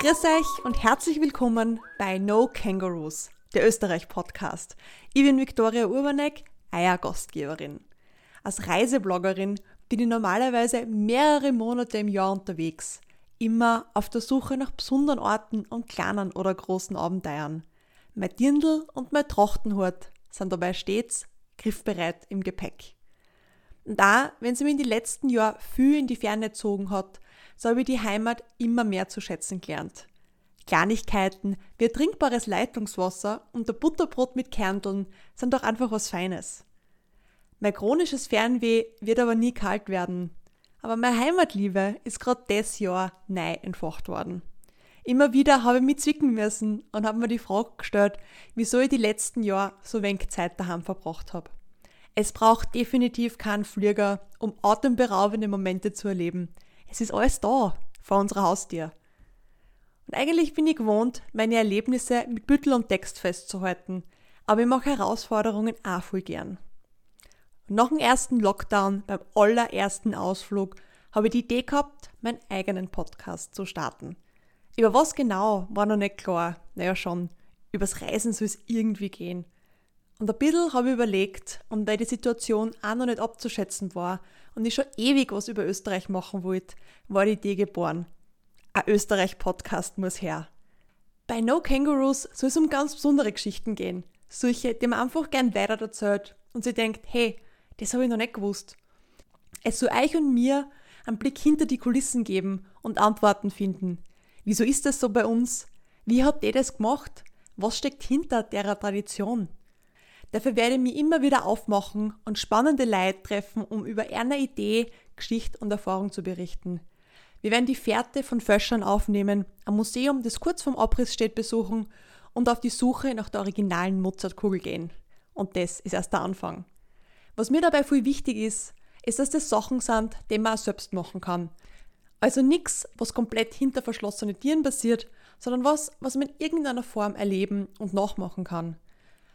Grüß euch und herzlich willkommen bei No Kangaroos, der Österreich-Podcast. Ich bin Viktoria Urbanek, euer Gastgeberin. Als Reisebloggerin bin ich normalerweise mehrere Monate im Jahr unterwegs, immer auf der Suche nach besonderen Orten und kleinen oder großen Abenteuern. Mein Dirndl und mein Trachtenhut sind dabei stets griffbereit im Gepäck. Und da, wenn sie mich in den letzten Jahren viel in die Ferne gezogen hat, so habe ich die Heimat immer mehr zu schätzen gelernt. Kleinigkeiten wie trinkbares Leitungswasser und der Butterbrot mit Kernteln sind doch einfach was Feines. Mein chronisches Fernweh wird aber nie kalt werden. Aber meine Heimatliebe ist gerade das Jahr neu entfacht worden. Immer wieder habe ich mich zwicken müssen und habe mir die Frage gestellt, wieso ich die letzten Jahre so wenig Zeit daheim verbracht habe. Es braucht definitiv keinen Flieger, um atemberaubende Momente zu erleben. Es ist alles da, vor unserer Haustür. Und eigentlich bin ich gewohnt, meine Erlebnisse mit Büttel und Text festzuhalten, aber ich mache Herausforderungen auch voll gern. Nach dem ersten Lockdown, beim allerersten Ausflug, habe ich die Idee gehabt, meinen eigenen Podcast zu starten. Über was genau war noch nicht klar. Naja, schon. Übers Reisen soll es irgendwie gehen. Und ein bisschen habe ich überlegt, und weil die Situation auch noch nicht abzuschätzen war und ich schon ewig was über Österreich machen wollte, war die Idee geboren. Ein Österreich-Podcast muss her. Bei No Kangaroos soll es um ganz besondere Geschichten gehen. Solche, die man einfach gern weiter erzählt und sie denkt, hey, das habe ich noch nicht gewusst. Es soll euch und mir einen Blick hinter die Kulissen geben und Antworten finden. Wieso ist das so bei uns? Wie hat der das gemacht? Was steckt hinter der Tradition? Dafür werde ich mich immer wieder aufmachen und spannende Leute treffen, um über eine Idee, Geschichte und Erfahrung zu berichten. Wir werden die Fährte von Föschern aufnehmen, ein Museum, das kurz vom Abriss steht, besuchen und auf die Suche nach der originalen Mozartkugel gehen. Und das ist erst der Anfang. Was mir dabei viel wichtig ist, ist, dass das Sachen sind, die man auch selbst machen kann. Also nichts, was komplett hinter verschlossenen Tieren passiert, sondern was, was man in irgendeiner Form erleben und nachmachen kann.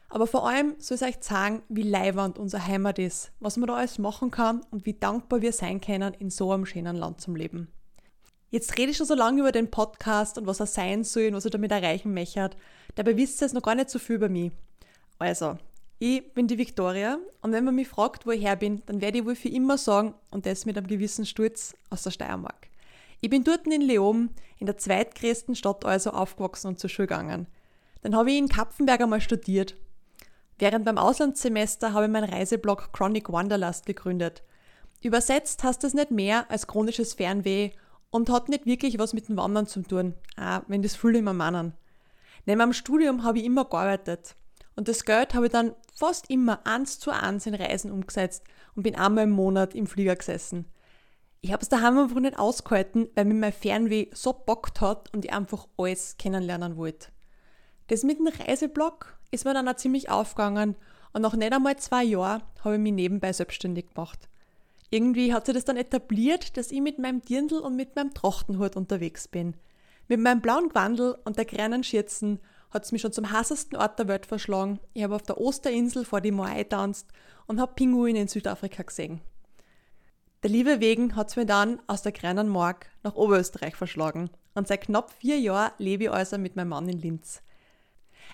Aber vor allem soll es euch zeigen, wie leiwand unsere Heimat ist, was man da alles machen kann und wie dankbar wir sein können, in so einem schönen Land zum Leben. Jetzt rede ich schon so lange über den Podcast und was er sein soll und was er damit erreichen möchte. Dabei wisst ihr jetzt noch gar nicht so viel über mich. Also, ich bin die Victoria und wenn man mich fragt, wo ich her bin, dann werde ich wohl für immer sagen, und das mit einem gewissen Sturz aus der Steiermark. Ich bin dort in Leoben, in der zweitgrößten Stadt also, aufgewachsen und zur Schule gegangen. Dann habe ich in Kapfenberg einmal studiert Während beim Auslandssemester habe ich meinen Reiseblog Chronic Wanderlust gegründet. Übersetzt heißt das nicht mehr als chronisches Fernweh und hat nicht wirklich was mit dem Wandern zu tun, auch wenn das viele immer meinen. Neben meinem Studium habe ich immer gearbeitet und das Geld habe ich dann fast immer eins zu eins in Reisen umgesetzt und bin einmal im Monat im Flieger gesessen. Ich habe es daheim einfach nicht ausgehalten, weil mir mein Fernweh so bockt hat und ich einfach alles kennenlernen wollte. Das mit dem Reiseblog ist mir dann auch ziemlich aufgegangen und nach nicht einmal zwei Jahren habe ich mich nebenbei selbstständig gemacht. Irgendwie hat sich das dann etabliert, dass ich mit meinem Dirndl und mit meinem Trachtenhut unterwegs bin. Mit meinem blauen Gewandel und der grünen Schürzen hat es mich schon zum heißesten Ort der Welt verschlagen. Ich habe auf der Osterinsel vor die Moai tanzt und habe Pinguine in Südafrika gesehen. Der Liebe wegen hat es mir dann aus der grünen Mark nach Oberösterreich verschlagen und seit knapp vier Jahren lebe ich also mit meinem Mann in Linz.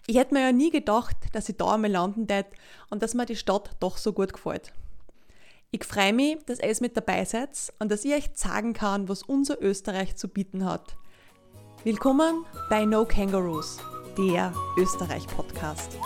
Ich hätte mir ja nie gedacht, dass ich da einmal landen tät und dass mir die Stadt doch so gut gefällt. Ich freue mich, dass ihr mit dabei seid und dass ich euch sagen kann, was unser Österreich zu bieten hat. Willkommen bei No Kangaroos, der Österreich-Podcast.